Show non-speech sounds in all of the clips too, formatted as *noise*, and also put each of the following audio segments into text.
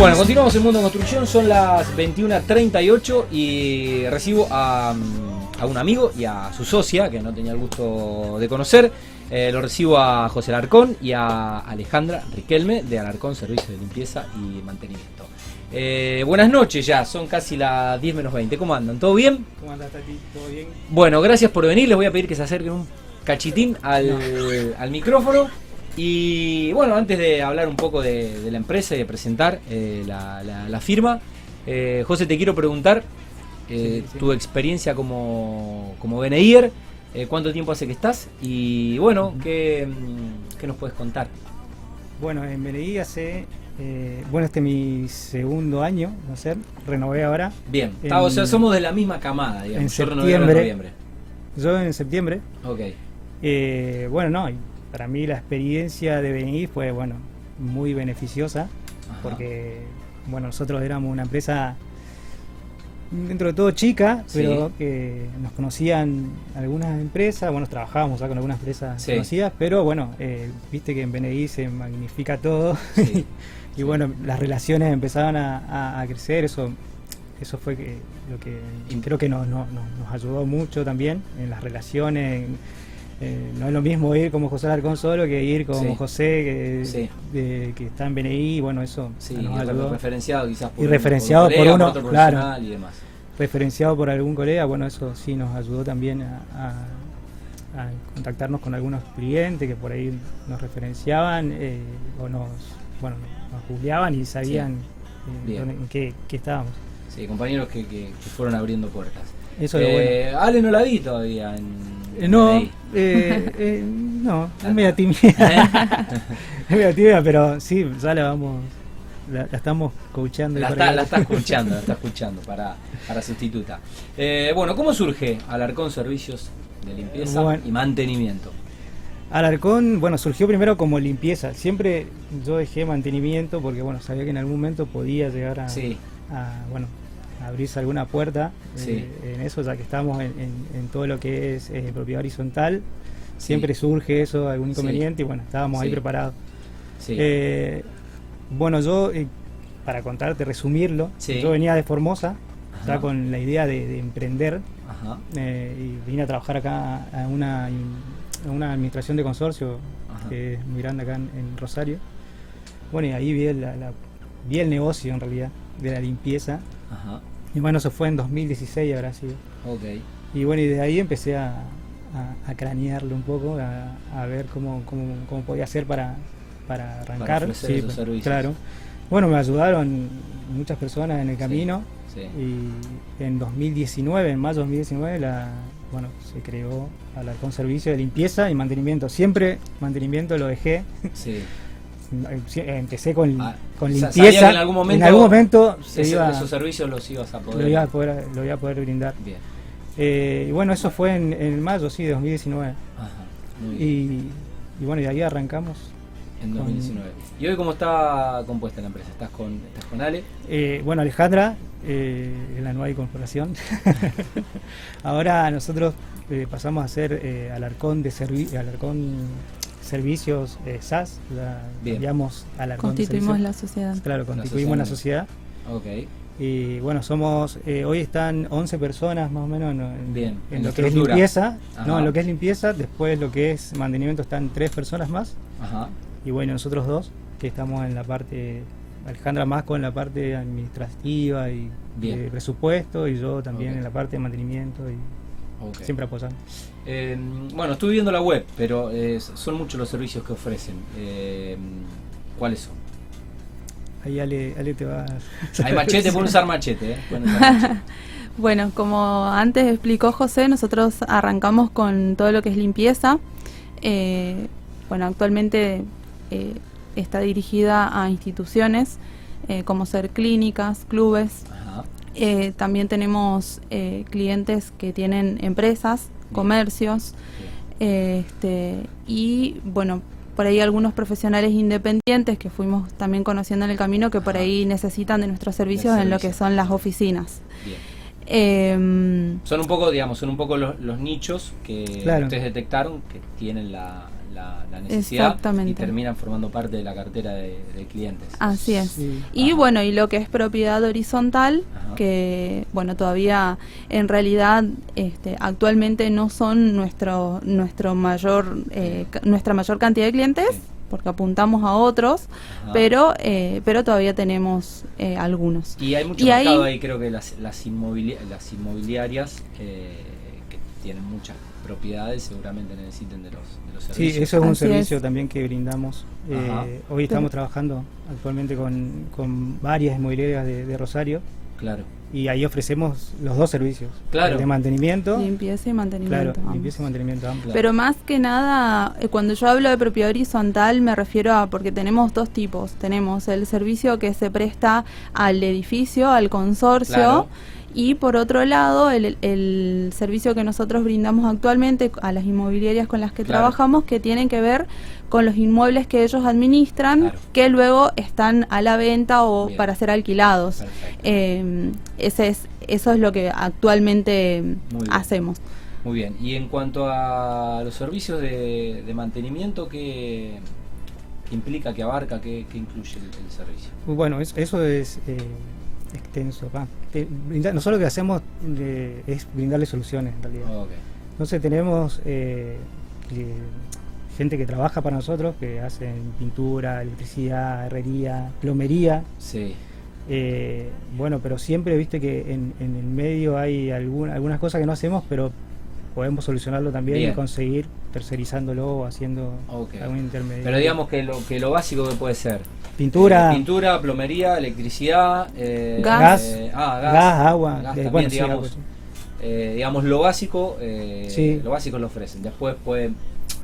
Bueno, continuamos en Mundo Construcción, son las 21.38 y recibo a, a, un amigo y a su socia, que no tenía el gusto de conocer. Eh, lo recibo a José Alarcón y a Alejandra Riquelme de Alarcón Servicio de Limpieza y Mantenimiento. Eh, buenas noches ya, son casi las 10 menos 20. ¿Cómo andan? ¿Todo bien? ¿Cómo andas, Tati? ¿Todo bien? Bueno, gracias por venir. Les voy a pedir que se acerquen un cachitín al, al micrófono. Y bueno, antes de hablar un poco de, de la empresa y de presentar eh, la, la, la, firma, eh, José, te quiero preguntar eh, sí, sí. tu experiencia como, como BNIer, cuánto tiempo hace que estás y bueno, ¿qué, qué nos puedes contar? Bueno, en BNI hace, bueno, este es mi segundo año, no sé, renové ahora. Bien, en, o sea, somos de la misma camada, digamos. En yo septiembre, en noviembre. Yo en septiembre. Ok. bueno, no, para mí la experiencia de BNI fue, bueno, muy beneficiosa, Ajá. porque, bueno, nosotros éramos una empresa dentro de todo chica, sí. pero que nos conocían algunas empresas, bueno, trabajábamos con algunas empresas sí. conocidas, pero bueno, eh, viste que en BNI se magnifica todo *laughs* sí. y bueno, las relaciones empezaban a, a, a, crecer, eso eso fue que, lo que creo que nos, nos, nos ayudó mucho también en las relaciones, en, eh, no es lo mismo ir como José Alarcón solo que ir como sí. José que, sí. de, que, está en BNI, bueno, eso sí, nos ayudó. referenciado quizás por, y referenciado por, colega, por uno, por claro, y demás. referenciado por algún colega, bueno, eso sí nos ayudó también a, a, a contactarnos con algunos clientes que por ahí nos referenciaban eh, o nos, bueno, nos googleaban y sabían eh, en qué, qué, estábamos. Sí, compañeros que, que, que fueron abriendo puertas. Eso es eh, bueno. Ale no la vi todavía en, eh, no, eh, eh, no, *laughs* es media tímida. *laughs* es media tímida, pero sí, ya la vamos, la, la estamos coachando. La está, la *laughs* está, escuchando, la está escuchando para, para sustituta. Eh, bueno, ¿cómo surge Alarcón Servicios de Limpieza bueno, y Mantenimiento? Alarcón, bueno, surgió primero como limpieza. Siempre yo dejé mantenimiento porque, bueno, sabía que en algún momento podía llegar a, sí. a bueno, abrirse alguna puerta sí. eh, en eso, ya que estamos en, en, en todo lo que es eh, propiedad horizontal, siempre sí. surge eso, algún inconveniente, sí. y bueno, estábamos ahí preparados. Eh, bueno, yo, eh, para contarte, resumirlo, yo venía de Formosa, ya con la idea de, de emprender, y vine a trabajar acá a una, a una administración de consorcio, Ajá. que es muy grande acá en, en, Rosario. Bueno, y ahí vi, la, la, vi el negocio en realidad de la limpieza. Ajá. Y bueno, eso fue en 2016 habrá sido. Okay. Y bueno, y de ahí empecé a, a, a cranearlo un poco, a, a ver cómo, cómo, cómo, podía hacer para, para arrancar. Para sí, esos claro. Bueno, me ayudaron muchas personas en el camino. Sí, sí. Y en 2019, en mayo de 2019, la, bueno, se creó Alarcón Servicio de Limpieza y Mantenimiento. Siempre mantenimiento lo dejé. Sí. *laughs* empecé con, ah, con limpieza. en algún momento, en algún momento se ese, iba, esos servicios los ibas a poder. Lo iba a poder, lo iba a poder brindar. Bien. Eh, y bueno, eso fue en, en, mayo, sí, de 2019. Ajá, y, y, bueno, y de ahí arrancamos. En 2019. Con... ¿Y hoy cómo está compuesta la empresa? ¿Estás con, estás con Ale? Eh, bueno, Alejandra, eh, en la nueva incorporación. *laughs* Ahora nosotros pasamos a ser Alarcón de servicio, Alarcón servicios eh, SAS, la cambiamos a la Constituimos la sociedad. Claro, constituimos la sociedad. La sociedad. Ok. Y bueno, somos, eh, hoy están 11 personas más o menos en, Bien, en, en lo que es limpieza. Ajá. No, en lo que es limpieza, después lo que es mantenimiento están tres personas más. Ajá. Y bueno, nosotros dos, que estamos en la parte, Alejandra más con la parte administrativa y de presupuesto, y yo también okay. en la parte de mantenimiento y okay. siempre apoyando. Eh, bueno, estuve viendo la web, pero eh, son muchos los servicios que ofrecen. Eh, ¿Cuáles son? Ahí Ale, Ale te va a... *laughs* Hay machete, pueden usar machete. ¿eh? *laughs* bueno, como antes explicó José, nosotros arrancamos con todo lo que es limpieza. Eh, bueno, actualmente eh, está dirigida a instituciones como ser clínicas, clubes. También tenemos clientes que tienen empresas comercios. Este, y bueno, por ahí algunos profesionales independientes que fuimos también conociendo en el camino que por ahí necesitan de nuestros servicios en lo que son las oficinas. Eh, son un poco, digamos, son un poco los, los nichos que claro. ustedes detectaron que tienen la, la, la necesidad y terminan formando parte de la cartera de, de clientes. Así es. Sí. Y bueno, y lo que es propiedad horizontal, Ajá. Que bueno, todavía en realidad este, actualmente no son nuestro nuestro mayor eh, nuestra mayor cantidad de clientes, porque apuntamos a otros, Ajá. pero eh, pero todavía tenemos eh, algunos. Y hay mucho Y mercado ahí, creo que las, las, inmobili- las inmobiliarias eh, que tienen muchas propiedades seguramente necesiten de los, de los Sí, servicios. eso es un Así servicio es. también que brindamos. Eh, hoy estamos trabajando actualmente con, con varias inmobiliarias de, de Rosario Claro. y ahí ofrecemos los dos servicios. Claro. El de mantenimiento. Limpieza y mantenimiento. Claro, limpieza y mantenimiento amplio. Pero más que nada, eh, cuando yo hablo de propiedad horizontal me refiero a, porque tenemos dos tipos, tenemos el servicio que se presta al edificio, al consorcio, Claro. Y por otro lado el, el servicio que nosotros brindamos actualmente a las inmobiliarias con las que Claro. trabajamos, que tienen que ver con los inmuebles que ellos administran, Claro. que luego están a la venta o Bien. para ser alquilados. Eh, ese es, eso es lo que actualmente Muy hacemos. Muy bien. Y en cuanto a los servicios de, de mantenimiento, ¿qué, qué implica, qué abarca, qué, qué incluye el, el servicio? Bueno, es- eso es eh, extenso. Eh, brinda- nosotros lo que hacemos eh, es brindarle soluciones en realidad. Entonces tenemos eh, eh, gente que trabaja para nosotros, que hacen pintura, electricidad, herrería, plomería. Sí. Bueno, pero siempre viste que en, en el medio hay alguna- algunas cosas que no hacemos, pero podemos solucionarlo también Bien. y conseguir tercerizándolo o haciendo algún intermedio. Pero digamos que lo, que lo básico que puede ser. pintura, Eh, pintura, plomería, electricidad, eh, Gas. eh, ah, gas, gas, agua, gas eh, también, bueno, sí, digamos, agua, sí. eh, digamos lo básico, eh, Sí. lo básico lo ofrecen. Después pueden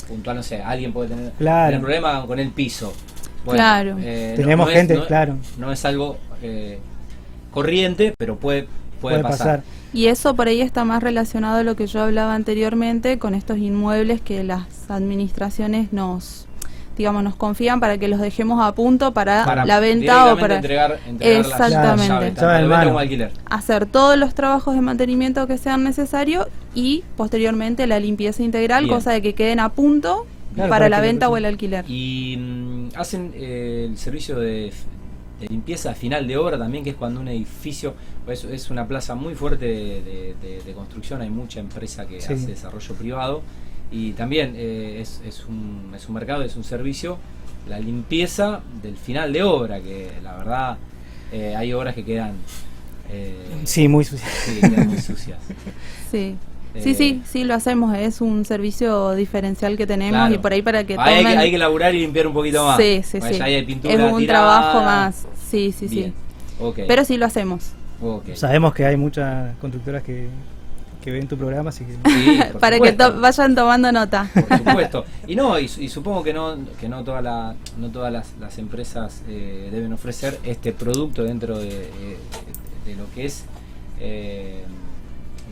puntual, no sé, alguien puede tener, Claro. tener problema con el piso. Claro. eh, Tenemos es- gente, claro. No es algo eh, corriente, pero puede, puede, puede pasar. pasar. Y eso por ahí está más relacionado a lo que yo hablaba anteriormente con estos inmuebles que las administraciones nos, digamos, nos confían para que los dejemos a punto para, Para la venta o para entregar, entregar las Exactamente. llaves, tanto Llave como alquiler. hacer todos los trabajos de mantenimiento que sean necesarios y posteriormente la limpieza integral, Bien. cosa de que queden a punto Claro, para para la venta o el alquiler. Y mm, hacen eh, el servicio de, de limpieza final de obra también, que es cuando un edificio, es una plaza muy fuerte de, de- de- de construcción, hay mucha empresa que Sí. hace desarrollo privado y también eh, es, es un, es un mercado, es un servicio, la limpieza del final de obra, que la verdad eh, hay obras que quedan, eh, Sí, muy sucia. sí, que quedan muy sucias. *laughs* Sí. Eh, Sí, sí, sí, lo hacemos, es un servicio diferencial que tenemos Claro. y por ahí para que Ahí hay, que, tomen... hay que laburar y limpiar un poquito más. Sí, sí, sí. ya hay pintura Es un tirada. trabajo más, sí, sí, Bien. sí. Pero sí lo hacemos. Sabemos que hay muchas constructoras que, que ven tu programa, así que Sí, por *laughs* para que to- vayan tomando nota. Por *laughs* supuesto. Y no, y, su- y supongo que no, que no todas la, no todas las, las empresas eh, deben ofrecer este producto dentro de, de- de lo que es eh,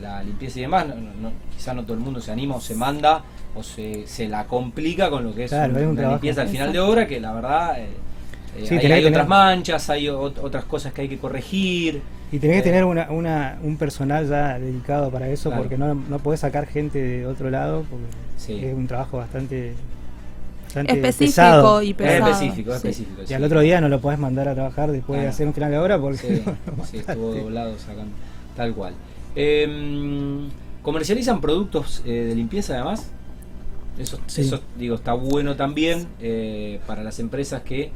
la limpieza y demás. No, no- quizá no todo el mundo se anima o se manda o se, se la complica con lo que es Claro, un- es un una trabajo. limpieza al final de obra que la verdad eh, eh, Sí, hay, tenés hay que otras manchas, hay ot- otras cosas que hay que corregir. Y tenés Eh, que tener una, una, un personal ya dedicado para eso, Claro. porque no, no podés sacar gente de otro lado, porque Sí. es un trabajo bastante, Específico pesado. y Es pesado. específico, es sí. específico. Y sí. al otro día no lo podés mandar a trabajar después de hacer un final de obra, porque Sí, *laughs* no, sí, mataste. estuvo doblado sacando. Tal cual. Eh, ¿Comercializan productos eh, de limpieza además? Eso, Sí. eso, digo, está bueno también eh, para las empresas que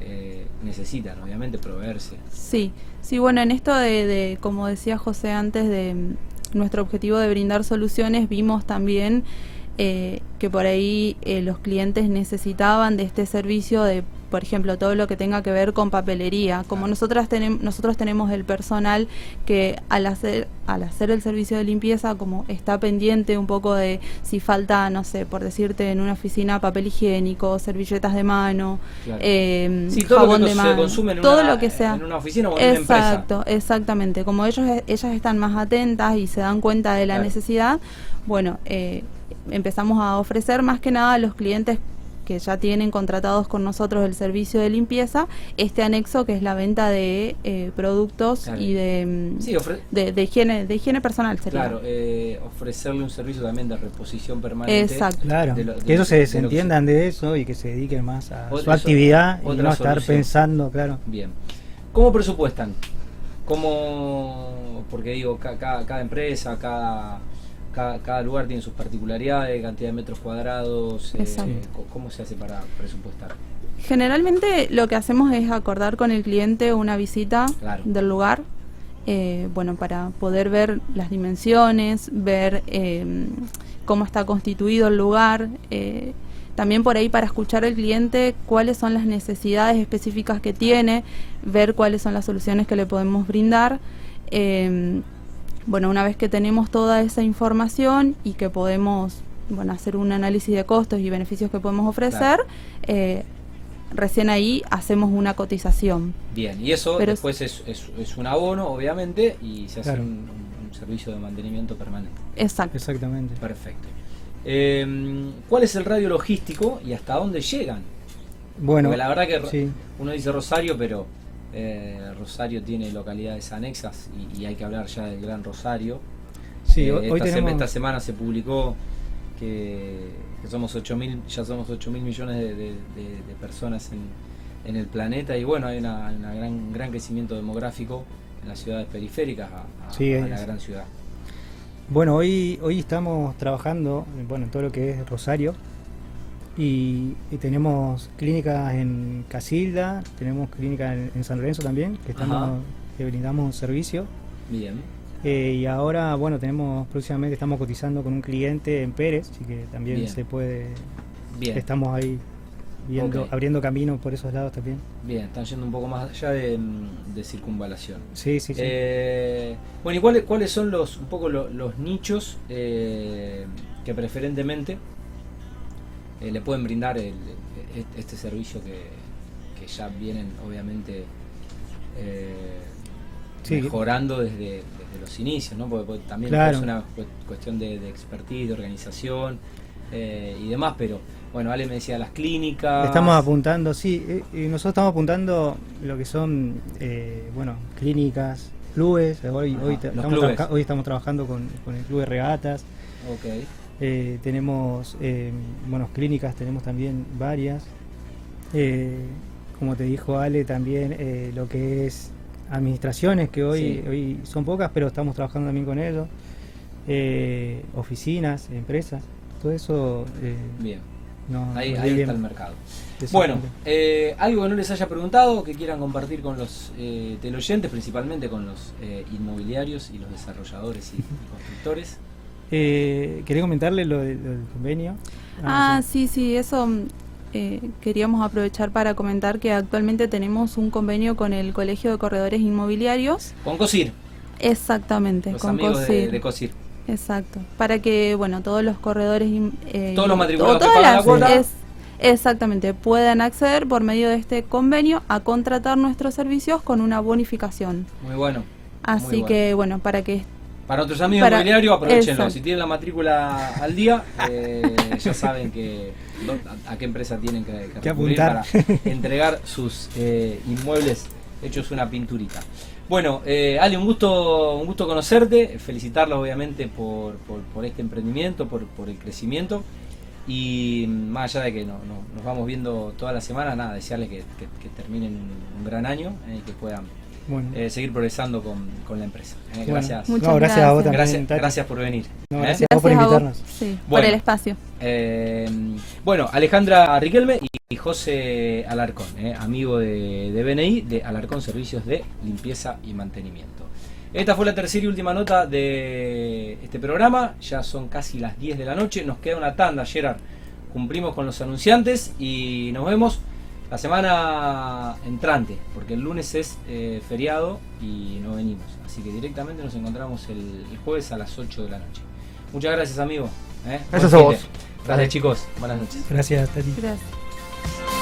eh, necesitan, obviamente, proveerse. Sí, sí, bueno, en esto de, de, como decía José antes, de mm, nuestro objetivo de brindar soluciones, vimos también eh, que por ahí eh, los clientes necesitaban de este servicio de, por ejemplo, todo lo que tenga que ver con papelería. Como nosotras tenem- nosotros tenemos el personal que al hacer, al hacer el servicio de limpieza, como está pendiente un poco de si falta, no sé, por decirte, en una oficina papel higiénico, servilletas de mano, Claro. eh, Sí, todo lo jabón que de se mano, consume en todo una- lo que sea. en una oficina o en una empresa. Exacto, exactamente. Como ellos, ellas están más atentas y se dan cuenta de la Claro. necesidad, bueno, eh, empezamos a ofrecer más que nada a los clientes que ya tienen contratados con nosotros el servicio de limpieza, este anexo que es la venta de eh, productos Claro. y de, mm, Sí, de, de higiene de higiene personal sería. claro, eh, ofrecerle un servicio también de reposición permanente. Exacto. Claro, de lo- de que ellos lo se desentiendan de eso y que se dediquen más a Otra- su actividad y otra no estar pensando, claro. Bien. ¿Cómo presupuestan? ¿Cómo, porque digo, ca- cada, cada empresa, cada, cada, cada lugar tiene sus particularidades, cantidad de metros cuadrados, eh, ¿cómo se hace para presupuestar? Generalmente lo que hacemos es acordar con el cliente una visita Claro. del lugar, eh, bueno, para poder ver las dimensiones, ver eh, cómo está constituido el lugar, eh, también por ahí para escuchar al cliente cuáles son las necesidades específicas que tiene, ver cuáles son las soluciones que le podemos brindar. Bueno, una vez que tenemos toda esa información y que podemos bueno, hacer un análisis de costos y beneficios que podemos ofrecer, Claro. eh, recién ahí hacemos una cotización. Bien, y eso Pero después es, es, es un abono, obviamente, y se hace Claro. un, un- un servicio de mantenimiento permanente. Exacto. Exactamente. Perfecto. Eh, ¿Cuál es el radio logístico y hasta dónde llegan? Bueno, Porque la verdad que sí. uno dice Rosario, pero eh, Rosario tiene localidades anexas y, y hay que hablar ya del Gran Rosario. Sí, Eh, hoy esta, se- tenemos- esta semana se publicó que, que somos 8 mil, ya somos 8 mil millones de, de- de- de personas en, en el planeta y bueno, hay una gran, un gran crecimiento demográfico en las ciudades periféricas a, a- Sí, a es- la gran ciudad. Bueno, hoy, hoy estamos trabajando bueno, en todo lo que es Rosario y, y tenemos clínicas en Casilda, tenemos clínicas en, en San Lorenzo también, que estamos que brindamos servicio. Bien, Eh, y ahora, bueno, tenemos próximamente estamos cotizando con un cliente en Pérez, así que también Bien. se puede, bien. estamos ahí viendo, abriendo camino por esos lados también. Bien, están yendo un poco más allá de, de circunvalación. Sí, sí, sí. Eh, bueno, ¿y cuáles, cuáles son los un poco lo- los nichos eh, que preferentemente eh, le pueden brindar el- este servicio que, que ya vienen obviamente eh, Sí. mejorando desde, desde los inicios, ¿no? Porque, porque también Claro. es una cu- cuestión de, de expertise, de organización eh, y demás, pero bueno, Ale me decía las clínicas. Estamos apuntando, sí, eh, y nosotros estamos apuntando lo que son, bueno, clínicas, clubes. Hoy, Ajá, hoy, estamos clubes. hoy estamos trabajando con, con el club de regatas. Ok, eh, tenemos, eh, bueno, clínicas, tenemos también varias. Eh, como te dijo Ale, también eh, lo que es administraciones, que hoy, Sí. hoy son pocas, pero estamos trabajando también con ellos. Oficinas, empresas, todo eso. bien. no- Ahí, ahí está el mercado. Bueno, eh, algo que no les haya preguntado, que quieran compartir con los eh, teleoyentes, principalmente con los eh, inmobiliarios y los desarrolladores y, y constructores. Eh, quería comentarle lo, de- lo del convenio. Ah, sí, sí, eso mm, eh, queríamos aprovechar para comentar que actualmente tenemos un convenio con el Colegio de Corredores Inmobiliarios. Con COSIR, Exactamente, los con amigos de, COSIR. de COSIR. Exacto. Para que, bueno, todos los corredores. eh, Todos los matriculados que todas la las- cuota. es- exactamente, puedan acceder por medio de este convenio a contratar nuestros servicios con una bonificación. Muy bueno. Así bueno. que, bueno, para que. Para nuestros amigos Para- inmobiliarios, aprovechenlo. exacto. Si tienen la matrícula al día, *laughs* eh, ya saben que a, a qué empresa tienen que, que apuntar. para entregar sus eh, inmuebles hechos una pinturita. Bueno, eh, Ale, un gusto, un gusto conocerte, felicitarlos obviamente por, por, por este emprendimiento, por, por el crecimiento y mm, más allá de que no, no- nos vamos viendo toda la semana, nada, desearles que, que- que terminen un, un gran año eh, y que puedan Bueno, eh, seguir progresando con, con la empresa. Eh, bueno. gracias. Muchas No, gracias a vos gracias. también. Gracias, gracias por venir. No, ¿eh? gracias. a vos por a vos, invitarnos. sí, Bueno. por el espacio. Eh, bueno, Alejandra Riquelme y José Alarcón, eh, amigo de, de BNI, de Alarcón Servicios de Limpieza y Mantenimiento. Esta fue la tercera y última nota de este programa. Ya son casi las 10 de la noche. Nos queda una tanda, Gerard. Cumplimos con los anunciantes y nos vemos la semana entrante, porque el lunes es eh, feriado y no venimos. Así que directamente nos encontramos el, el jueves a las 8 de la noche. Muchas gracias, amigo. ¿eh? Gracias a vos. Gracias, chicos. Buenas noches. Gracias, Tati. Gracias.